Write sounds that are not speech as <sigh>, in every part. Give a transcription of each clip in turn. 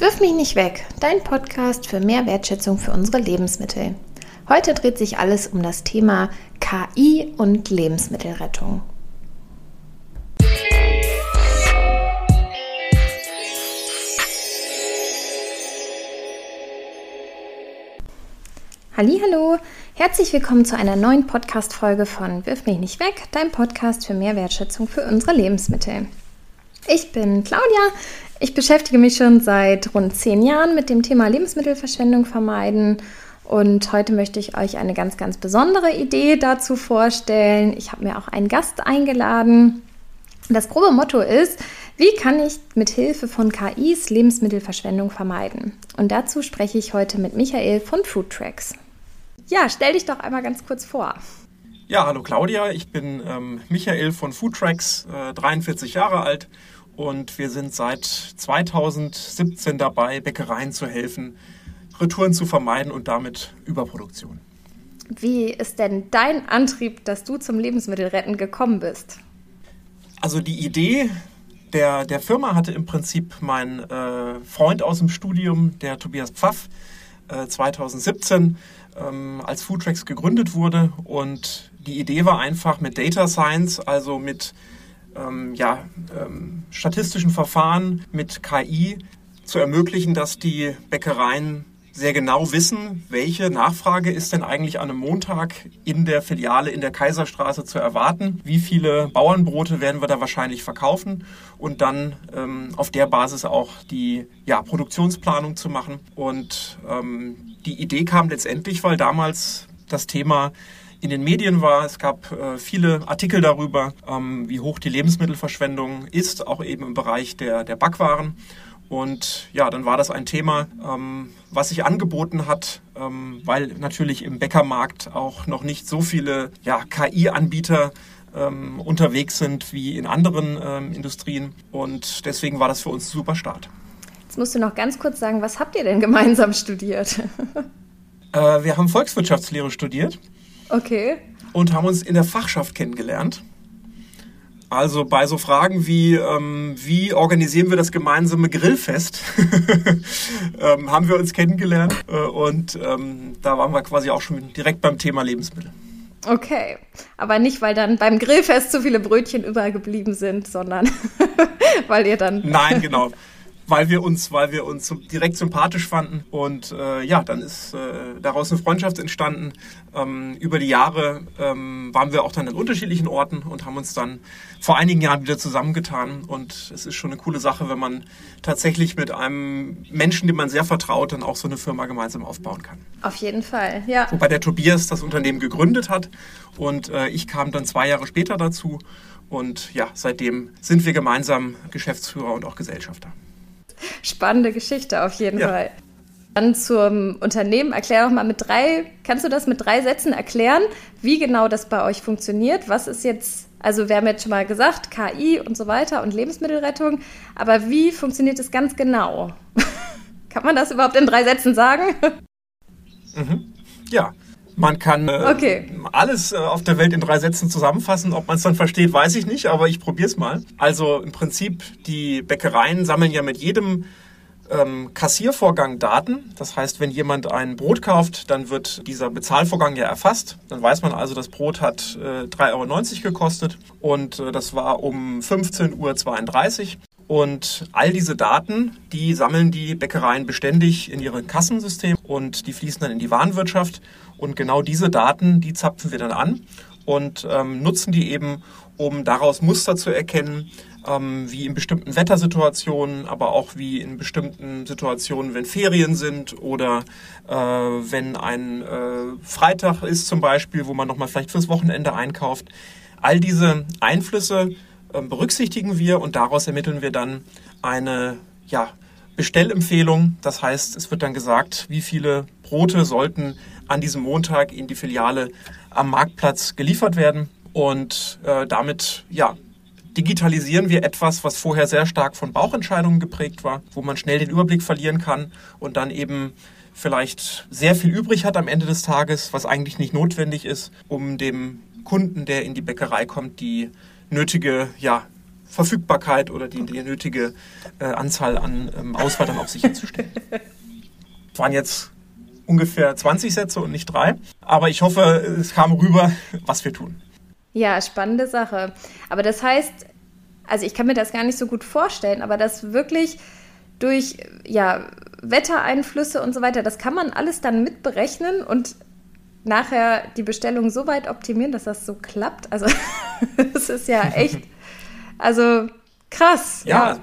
Wirf mich nicht weg, dein Podcast für mehr Wertschätzung für unsere Lebensmittel. Heute dreht sich alles um das Thema KI und Lebensmittelrettung. Hallo, herzlich willkommen zu einer neuen Podcast Folge von Wirf mich nicht weg, dein Podcast für mehr Wertschätzung für unsere Lebensmittel. Ich bin Claudia, ich beschäftige mich schon seit rund zehn Jahren mit dem Thema Lebensmittelverschwendung vermeiden. Und heute möchte ich euch eine ganz, ganz besondere Idee dazu vorstellen. Ich habe mir auch einen Gast eingeladen. Das grobe Motto ist, wie kann ich mit Hilfe von KIs Lebensmittelverschwendung vermeiden? Und dazu spreche ich heute mit Michael von Foodtracks. Ja, stell dich doch einmal ganz kurz vor. Ja, hallo Claudia, ich bin ähm, Michael von Foodtracks, äh, 43 Jahre alt und wir sind seit 2017 dabei, Bäckereien zu helfen, Retouren zu vermeiden und damit Überproduktion. Wie ist denn dein Antrieb, dass du zum Lebensmittelretten gekommen bist? Also die Idee der, der Firma hatte im Prinzip mein äh, Freund aus dem Studium, der Tobias Pfaff, äh, 2017 ähm, als Foodtracks gegründet wurde. Und die Idee war einfach mit Data Science, also mit ähm, ja, ähm, statistischen Verfahren mit KI zu ermöglichen, dass die Bäckereien sehr genau wissen, welche Nachfrage ist denn eigentlich an einem Montag in der Filiale in der Kaiserstraße zu erwarten, wie viele Bauernbrote werden wir da wahrscheinlich verkaufen und dann ähm, auf der Basis auch die ja, Produktionsplanung zu machen. Und ähm, die Idee kam letztendlich, weil damals das Thema in den Medien war. Es gab äh, viele Artikel darüber, ähm, wie hoch die Lebensmittelverschwendung ist, auch eben im Bereich der, der Backwaren. Und ja, dann war das ein Thema, ähm, was sich angeboten hat, ähm, weil natürlich im Bäckermarkt auch noch nicht so viele ja, KI-Anbieter ähm, unterwegs sind wie in anderen ähm, Industrien. Und deswegen war das für uns ein super Start. Jetzt musst du noch ganz kurz sagen, was habt ihr denn gemeinsam studiert? <laughs> äh, wir haben Volkswirtschaftslehre studiert. Okay. Und haben uns in der Fachschaft kennengelernt. Also bei so Fragen wie, ähm, wie organisieren wir das gemeinsame Grillfest, <laughs> ähm, haben wir uns kennengelernt äh, und ähm, da waren wir quasi auch schon direkt beim Thema Lebensmittel. Okay, aber nicht, weil dann beim Grillfest zu viele Brötchen übergeblieben sind, sondern <laughs> weil ihr dann... Nein, genau weil wir uns, weil wir uns direkt sympathisch fanden. Und äh, ja, dann ist äh, daraus eine Freundschaft entstanden. Ähm, über die Jahre ähm, waren wir auch dann in unterschiedlichen Orten und haben uns dann vor einigen Jahren wieder zusammengetan. Und es ist schon eine coole Sache, wenn man tatsächlich mit einem Menschen, dem man sehr vertraut, dann auch so eine Firma gemeinsam aufbauen kann. Auf jeden Fall, ja. Wobei der Tobias das Unternehmen gegründet hat und äh, ich kam dann zwei Jahre später dazu. Und ja, seitdem sind wir gemeinsam Geschäftsführer und auch Gesellschafter. Spannende Geschichte auf jeden ja. Fall. Dann zum Unternehmen. Erklär doch mal mit drei, kannst du das mit drei Sätzen erklären, wie genau das bei euch funktioniert? Was ist jetzt, also wir haben jetzt schon mal gesagt, KI und so weiter und Lebensmittelrettung, aber wie funktioniert es ganz genau? <laughs> Kann man das überhaupt in drei Sätzen sagen? Mhm. Ja, man kann äh, okay. alles äh, auf der Welt in drei Sätzen zusammenfassen. Ob man es dann versteht, weiß ich nicht, aber ich probiere es mal. Also im Prinzip, die Bäckereien sammeln ja mit jedem ähm, Kassiervorgang Daten. Das heißt, wenn jemand ein Brot kauft, dann wird dieser Bezahlvorgang ja erfasst. Dann weiß man also, das Brot hat äh, 3,90 Euro gekostet und äh, das war um 15.32 Uhr. Und all diese Daten, die sammeln die Bäckereien beständig in ihrem Kassensystem und die fließen dann in die Warenwirtschaft. Und genau diese Daten, die zapfen wir dann an und ähm, nutzen die eben, um daraus Muster zu erkennen, ähm, wie in bestimmten Wettersituationen, aber auch wie in bestimmten Situationen, wenn Ferien sind oder äh, wenn ein äh, Freitag ist zum Beispiel, wo man nochmal vielleicht fürs Wochenende einkauft. All diese Einflüsse berücksichtigen wir und daraus ermitteln wir dann eine ja, Bestellempfehlung. Das heißt, es wird dann gesagt, wie viele Brote sollten an diesem Montag in die Filiale am Marktplatz geliefert werden. Und äh, damit ja, digitalisieren wir etwas, was vorher sehr stark von Bauchentscheidungen geprägt war, wo man schnell den Überblick verlieren kann und dann eben vielleicht sehr viel übrig hat am Ende des Tages, was eigentlich nicht notwendig ist, um dem Kunden, der in die Bäckerei kommt, die nötige ja, Verfügbarkeit oder die, die nötige äh, Anzahl an ähm, Auswahl dann auch sicherzustellen. Das waren jetzt ungefähr 20 Sätze und nicht drei. Aber ich hoffe, es kam rüber, was wir tun. Ja, spannende Sache. Aber das heißt, also ich kann mir das gar nicht so gut vorstellen, aber das wirklich durch ja, Wettereinflüsse und so weiter, das kann man alles dann mitberechnen und nachher die Bestellung so weit optimieren, dass das so klappt. Also <laughs> das ist ja echt, also krass. ja. ja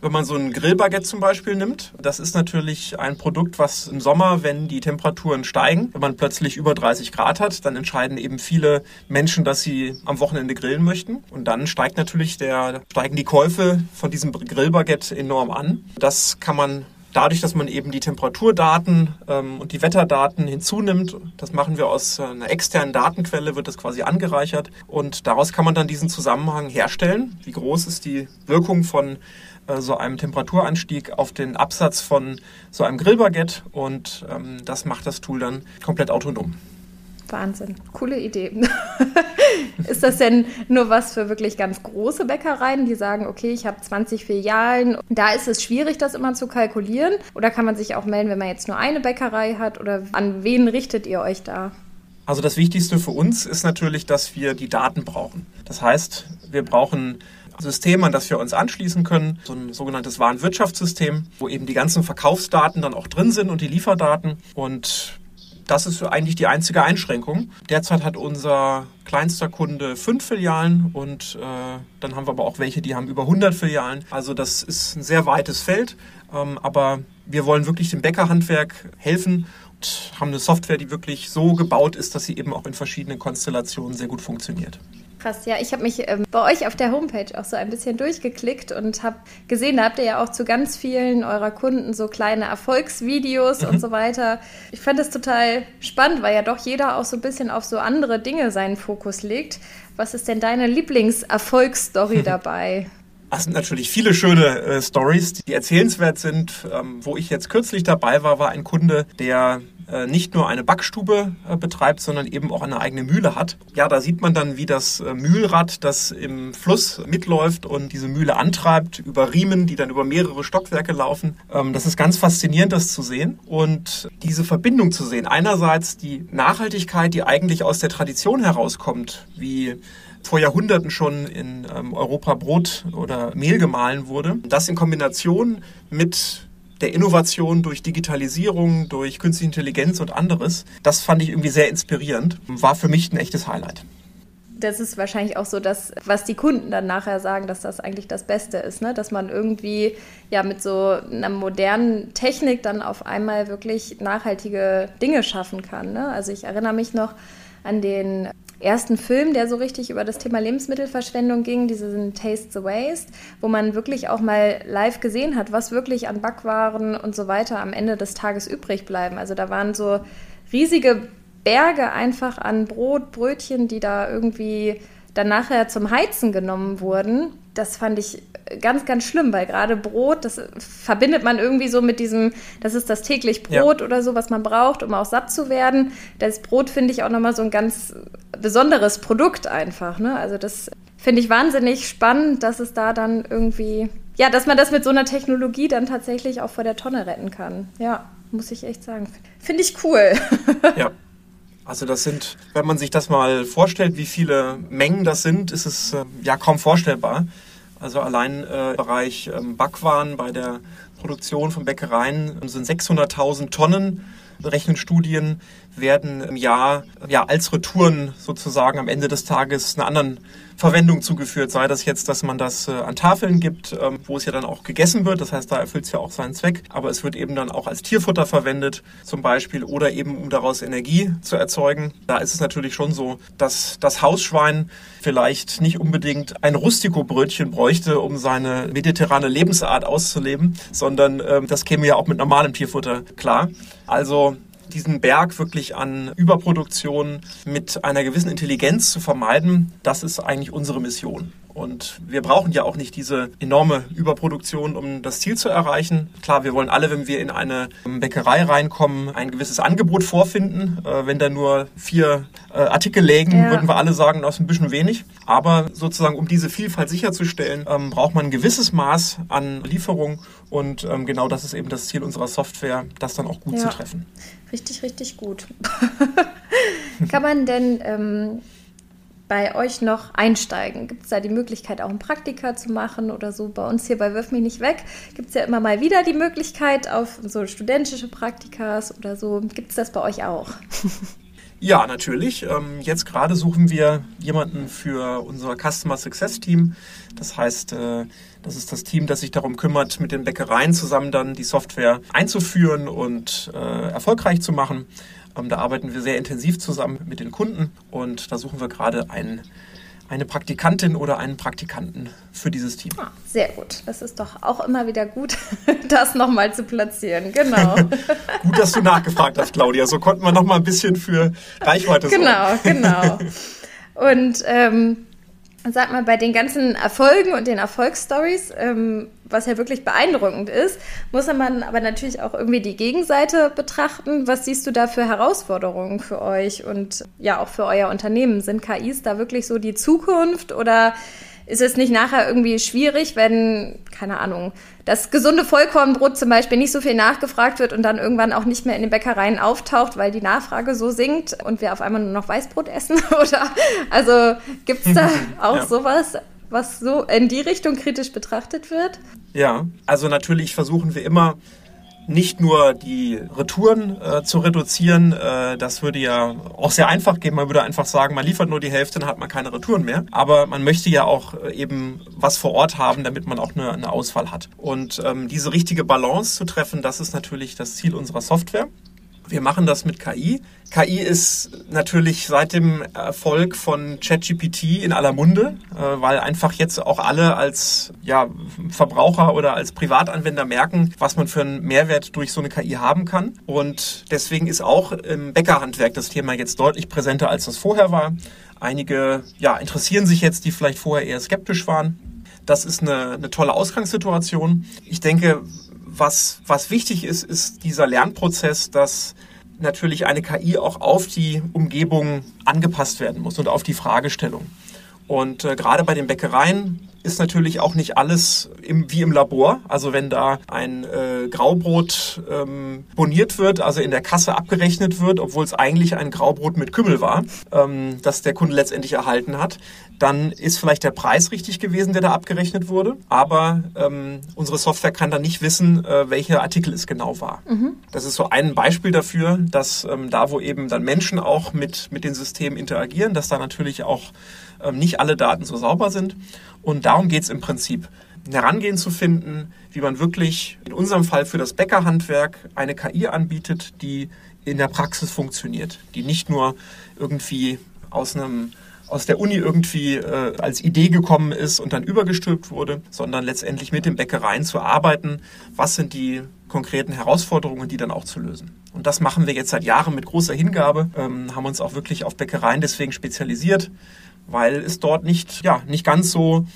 wenn man so ein Grillbaguette zum Beispiel nimmt, das ist natürlich ein Produkt, was im Sommer, wenn die Temperaturen steigen, wenn man plötzlich über 30 Grad hat, dann entscheiden eben viele Menschen, dass sie am Wochenende grillen möchten. Und dann steigt natürlich der, steigen die Käufe von diesem Grillbaguette enorm an. Das kann man dadurch, dass man eben die Temperaturdaten ähm, und die Wetterdaten hinzunimmt, das machen wir aus äh, einer externen Datenquelle, wird das quasi angereichert und daraus kann man dann diesen Zusammenhang herstellen. Wie groß ist die Wirkung von äh, so einem Temperaturanstieg auf den Absatz von so einem Grillbaguette und ähm, das macht das Tool dann komplett autonom. Wahnsinn, coole Idee. <laughs> ist das denn nur was für wirklich ganz große Bäckereien, die sagen, okay, ich habe 20 Filialen, da ist es schwierig, das immer zu kalkulieren? Oder kann man sich auch melden, wenn man jetzt nur eine Bäckerei hat? Oder an wen richtet ihr euch da? Also das Wichtigste für uns ist natürlich, dass wir die Daten brauchen. Das heißt, wir brauchen System, an das wir uns anschließen können, so ein sogenanntes Warenwirtschaftssystem, wo eben die ganzen Verkaufsdaten dann auch drin sind und die Lieferdaten. Und das ist eigentlich die einzige Einschränkung. Derzeit hat unser kleinster Kunde fünf Filialen und äh, dann haben wir aber auch welche, die haben über 100 Filialen. Also das ist ein sehr weites Feld, ähm, aber wir wollen wirklich dem Bäckerhandwerk helfen und haben eine Software, die wirklich so gebaut ist, dass sie eben auch in verschiedenen Konstellationen sehr gut funktioniert. Krass, ja, ich habe mich ähm, bei euch auf der Homepage auch so ein bisschen durchgeklickt und habe gesehen, da habt ihr ja auch zu ganz vielen eurer Kunden so kleine Erfolgsvideos mhm. und so weiter. Ich fand das total spannend, weil ja doch jeder auch so ein bisschen auf so andere Dinge seinen Fokus legt. Was ist denn deine Lieblingserfolgsstory <laughs> dabei? Es sind natürlich viele schöne äh, Stories, die erzählenswert sind. Ähm, wo ich jetzt kürzlich dabei war, war ein Kunde, der nicht nur eine Backstube äh, betreibt, sondern eben auch eine eigene Mühle hat. Ja, da sieht man dann, wie das äh, Mühlrad, das im Fluss mitläuft und diese Mühle antreibt, über Riemen, die dann über mehrere Stockwerke laufen. Ähm, das ist ganz faszinierend, das zu sehen und diese Verbindung zu sehen. Einerseits die Nachhaltigkeit, die eigentlich aus der Tradition herauskommt, wie vor Jahrhunderten schon in ähm, Europa Brot oder Mehl gemahlen wurde. Das in Kombination mit der Innovation durch Digitalisierung, durch künstliche Intelligenz und anderes, das fand ich irgendwie sehr inspirierend. War für mich ein echtes Highlight. Das ist wahrscheinlich auch so das, was die Kunden dann nachher sagen, dass das eigentlich das Beste ist, ne? dass man irgendwie ja mit so einer modernen Technik dann auf einmal wirklich nachhaltige Dinge schaffen kann. Ne? Also ich erinnere mich noch an den ersten Film, der so richtig über das Thema Lebensmittelverschwendung ging, diesen Taste the Waste, wo man wirklich auch mal live gesehen hat, was wirklich an Backwaren und so weiter am Ende des Tages übrig bleiben. Also da waren so riesige Berge einfach an Brot, Brötchen, die da irgendwie dann nachher zum Heizen genommen wurden. Das fand ich ganz, ganz schlimm, weil gerade Brot, das verbindet man irgendwie so mit diesem, das ist das täglich Brot ja. oder so, was man braucht, um auch satt zu werden. Das Brot finde ich auch nochmal so ein ganz besonderes Produkt einfach. Ne? Also das finde ich wahnsinnig spannend, dass es da dann irgendwie, ja, dass man das mit so einer Technologie dann tatsächlich auch vor der Tonne retten kann. Ja, muss ich echt sagen. Finde ich cool. Ja. Also das sind, wenn man sich das mal vorstellt, wie viele Mengen das sind, ist es äh, ja kaum vorstellbar. Also allein äh, im Bereich ähm, Backwaren bei der Produktion von Bäckereien sind 600.000 Tonnen. Rechnen Studien werden im Jahr ja, als Retouren sozusagen am Ende des Tages einer anderen Verwendung zugeführt, sei das jetzt, dass man das äh, an Tafeln gibt, ähm, wo es ja dann auch gegessen wird, das heißt, da erfüllt es ja auch seinen Zweck, aber es wird eben dann auch als Tierfutter verwendet zum Beispiel oder eben um daraus Energie zu erzeugen. Da ist es natürlich schon so, dass das Hausschwein vielleicht nicht unbedingt ein Rustico-Brötchen bräuchte, um seine mediterrane Lebensart auszuleben, sondern ähm, das käme ja auch mit normalem Tierfutter klar. Also diesen Berg wirklich an Überproduktion mit einer gewissen Intelligenz zu vermeiden, das ist eigentlich unsere Mission. Und wir brauchen ja auch nicht diese enorme Überproduktion, um das Ziel zu erreichen. Klar, wir wollen alle, wenn wir in eine Bäckerei reinkommen, ein gewisses Angebot vorfinden. Äh, wenn da nur vier äh, Artikel lägen, ja. würden wir alle sagen, das ist ein bisschen wenig. Aber sozusagen, um diese Vielfalt sicherzustellen, ähm, braucht man ein gewisses Maß an Lieferung. Und ähm, genau das ist eben das Ziel unserer Software, das dann auch gut ja. zu treffen. Richtig, richtig gut. <laughs> Kann man denn ähm, bei euch noch einsteigen? Gibt es da die Möglichkeit, auch ein Praktika zu machen oder so? Bei uns hier bei Wirf mich nicht weg gibt es ja immer mal wieder die Möglichkeit auf so studentische Praktikas oder so. Gibt es das bei euch auch? <laughs> Ja, natürlich. Ähm, jetzt gerade suchen wir jemanden für unser Customer Success Team. Das heißt, äh, das ist das Team, das sich darum kümmert, mit den Bäckereien zusammen dann die Software einzuführen und äh, erfolgreich zu machen. Ähm, da arbeiten wir sehr intensiv zusammen mit den Kunden und da suchen wir gerade einen eine Praktikantin oder einen Praktikanten für dieses Team. Ah, sehr gut. Das ist doch auch immer wieder gut, <laughs> das nochmal zu platzieren. Genau. <laughs> gut, dass du nachgefragt hast, Claudia. So konnten wir nochmal ein bisschen für Reichweite sorgen. Genau, genau. Und ähm, sag mal, bei den ganzen Erfolgen und den Erfolgsstories, ähm, was ja wirklich beeindruckend ist, muss man aber natürlich auch irgendwie die Gegenseite betrachten. Was siehst du da für Herausforderungen für euch und ja auch für euer Unternehmen? Sind KIs da wirklich so die Zukunft oder ist es nicht nachher irgendwie schwierig, wenn, keine Ahnung, das gesunde Vollkornbrot zum Beispiel nicht so viel nachgefragt wird und dann irgendwann auch nicht mehr in den Bäckereien auftaucht, weil die Nachfrage so sinkt und wir auf einmal nur noch Weißbrot essen? <laughs> Oder also gibt es da <laughs> auch ja. sowas, was so in die Richtung kritisch betrachtet wird? Ja, also natürlich versuchen wir immer nicht nur die Retouren äh, zu reduzieren, äh, das würde ja auch sehr einfach gehen. Man würde einfach sagen, man liefert nur die Hälfte, dann hat man keine Retouren mehr. Aber man möchte ja auch äh, eben was vor Ort haben, damit man auch eine, eine Auswahl hat. Und ähm, diese richtige Balance zu treffen, das ist natürlich das Ziel unserer Software. Wir machen das mit KI. KI ist natürlich seit dem Erfolg von ChatGPT in aller Munde, äh, weil einfach jetzt auch alle als ja, Verbraucher oder als Privatanwender merken, was man für einen Mehrwert durch so eine KI haben kann. Und deswegen ist auch im Bäckerhandwerk das Thema jetzt deutlich präsenter, als das vorher war. Einige ja, interessieren sich jetzt, die vielleicht vorher eher skeptisch waren. Das ist eine, eine tolle Ausgangssituation. Ich denke, was, was wichtig ist, ist dieser Lernprozess, dass natürlich eine KI auch auf die Umgebung angepasst werden muss und auf die Fragestellung. Und äh, gerade bei den Bäckereien ist natürlich auch nicht alles im, wie im Labor. Also wenn da ein äh, Graubrot ähm, boniert wird, also in der Kasse abgerechnet wird, obwohl es eigentlich ein Graubrot mit Kümmel war, ähm, das der Kunde letztendlich erhalten hat, dann ist vielleicht der Preis richtig gewesen, der da abgerechnet wurde. Aber ähm, unsere Software kann dann nicht wissen, äh, welcher Artikel es genau war. Mhm. Das ist so ein Beispiel dafür, dass ähm, da, wo eben dann Menschen auch mit, mit den Systemen interagieren, dass da natürlich auch nicht alle Daten so sauber sind. Und darum geht es im Prinzip. Ein Herangehen zu finden, wie man wirklich in unserem Fall für das Bäckerhandwerk eine KI anbietet, die in der Praxis funktioniert, die nicht nur irgendwie aus einem aus der Uni irgendwie äh, als Idee gekommen ist und dann übergestülpt wurde, sondern letztendlich mit den Bäckereien zu arbeiten. Was sind die konkreten Herausforderungen, die dann auch zu lösen? Und das machen wir jetzt seit Jahren mit großer Hingabe, ähm, haben uns auch wirklich auf Bäckereien deswegen spezialisiert, weil es dort nicht, ja, nicht ganz so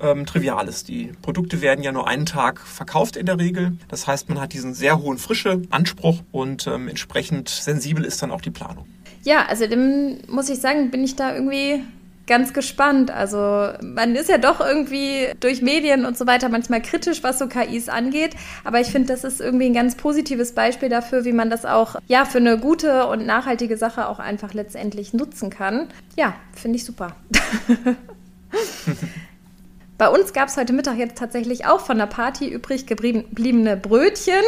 ähm, trivial ist. Die Produkte werden ja nur einen Tag verkauft in der Regel. Das heißt, man hat diesen sehr hohen frische Anspruch und ähm, entsprechend sensibel ist dann auch die Planung. Ja, also dem muss ich sagen, bin ich da irgendwie ganz gespannt. Also man ist ja doch irgendwie durch Medien und so weiter manchmal kritisch, was so KIs angeht. Aber ich finde, das ist irgendwie ein ganz positives Beispiel dafür, wie man das auch ja für eine gute und nachhaltige Sache auch einfach letztendlich nutzen kann. Ja, finde ich super. <laughs> Bei uns gab es heute Mittag jetzt tatsächlich auch von der Party übrig gebliebene Brötchen,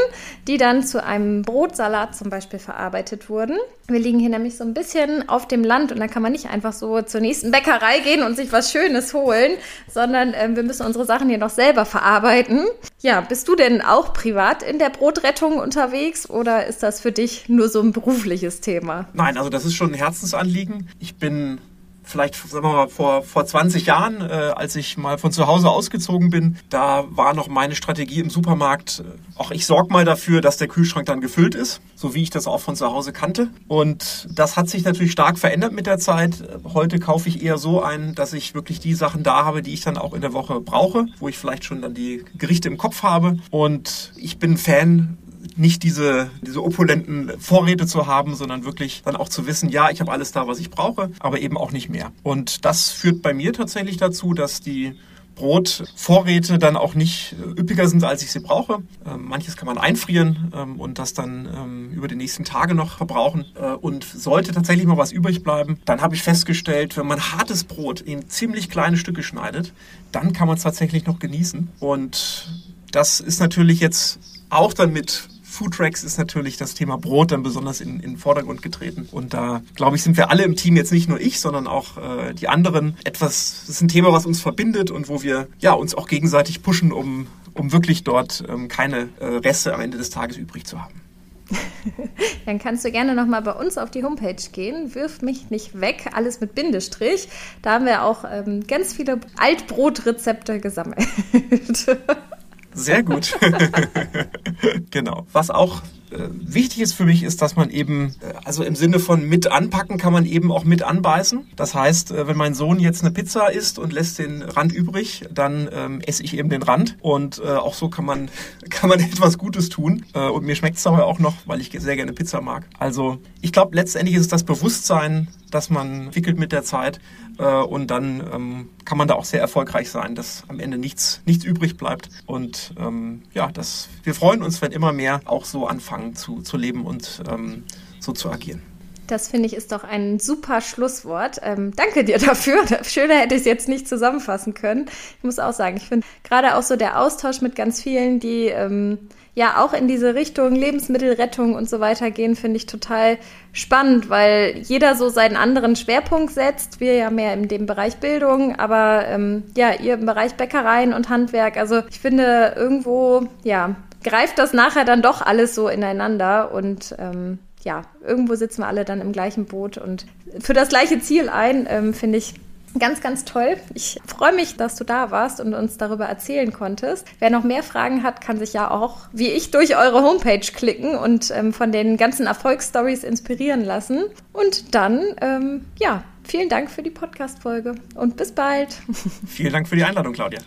die dann zu einem Brotsalat zum Beispiel verarbeitet wurden. Wir liegen hier nämlich so ein bisschen auf dem Land und da kann man nicht einfach so zur nächsten Bäckerei gehen und sich was Schönes holen, sondern äh, wir müssen unsere Sachen hier noch selber verarbeiten. Ja, bist du denn auch privat in der Brotrettung unterwegs oder ist das für dich nur so ein berufliches Thema? Nein, also das ist schon ein Herzensanliegen. Ich bin vielleicht sagen wir mal vor, vor 20 Jahren, äh, als ich mal von zu Hause ausgezogen bin, da war noch meine Strategie im Supermarkt, äh, auch ich sorge mal dafür, dass der Kühlschrank dann gefüllt ist, so wie ich das auch von zu Hause kannte. Und das hat sich natürlich stark verändert mit der Zeit. Heute kaufe ich eher so ein, dass ich wirklich die Sachen da habe, die ich dann auch in der Woche brauche, wo ich vielleicht schon dann die Gerichte im Kopf habe. Und ich bin Fan nicht diese, diese opulenten Vorräte zu haben, sondern wirklich dann auch zu wissen, ja, ich habe alles da, was ich brauche, aber eben auch nicht mehr. Und das führt bei mir tatsächlich dazu, dass die Brotvorräte dann auch nicht äh, üppiger sind, als ich sie brauche. Ähm, manches kann man einfrieren ähm, und das dann ähm, über die nächsten Tage noch verbrauchen. Äh, und sollte tatsächlich mal was übrig bleiben, dann habe ich festgestellt, wenn man hartes Brot in ziemlich kleine Stücke schneidet, dann kann man es tatsächlich noch genießen. Und das ist natürlich jetzt auch dann mit Foodtracks ist natürlich das Thema Brot dann besonders in, in den Vordergrund getreten. Und da, glaube ich, sind wir alle im Team, jetzt nicht nur ich, sondern auch äh, die anderen, etwas, das ist ein Thema, was uns verbindet und wo wir ja, uns auch gegenseitig pushen, um, um wirklich dort ähm, keine äh, Reste am Ende des Tages übrig zu haben. <laughs> Dann kannst du gerne nochmal bei uns auf die Homepage gehen. Wirf mich nicht weg, alles mit Bindestrich. Da haben wir auch ähm, ganz viele Altbrotrezepte gesammelt. Sehr gut. <laughs> <laughs> genau. Was auch äh, wichtig ist für mich, ist, dass man eben, äh, also im Sinne von mit anpacken kann man eben auch mit anbeißen. Das heißt, äh, wenn mein Sohn jetzt eine Pizza isst und lässt den Rand übrig, dann ähm, esse ich eben den Rand. Und äh, auch so kann man, <laughs> kann man etwas Gutes tun. Äh, und mir schmeckt es dabei auch noch, weil ich sehr gerne Pizza mag. Also ich glaube, letztendlich ist es das Bewusstsein, das man entwickelt mit der Zeit. Äh, und dann ähm, kann man da auch sehr erfolgreich sein, dass am Ende nichts, nichts übrig bleibt. Und ähm, ja, das, wir freuen uns, wenn immer mehr auch so anfangen anfangen zu, zu leben und ähm, so zu agieren. Das finde ich ist doch ein super Schlusswort. Ähm, danke dir dafür. <laughs> Schöner hätte ich es jetzt nicht zusammenfassen können. Ich muss auch sagen, ich finde gerade auch so der Austausch mit ganz vielen, die ähm, ja auch in diese Richtung Lebensmittelrettung und so weiter gehen, finde ich total spannend, weil jeder so seinen anderen Schwerpunkt setzt. Wir ja mehr in dem Bereich Bildung, aber ähm, ja, ihr im Bereich Bäckereien und Handwerk. Also ich finde irgendwo, ja, greift das nachher dann doch alles so ineinander und ähm, ja, irgendwo sitzen wir alle dann im gleichen Boot und für das gleiche Ziel ein, ähm, finde ich ganz, ganz toll. Ich freue mich, dass du da warst und uns darüber erzählen konntest. Wer noch mehr Fragen hat, kann sich ja auch, wie ich, durch eure Homepage klicken und ähm, von den ganzen Erfolgsstories inspirieren lassen. Und dann, ähm, ja, vielen Dank für die Podcast-Folge und bis bald. <laughs> Vielen Dank für die Einladung, Claudia.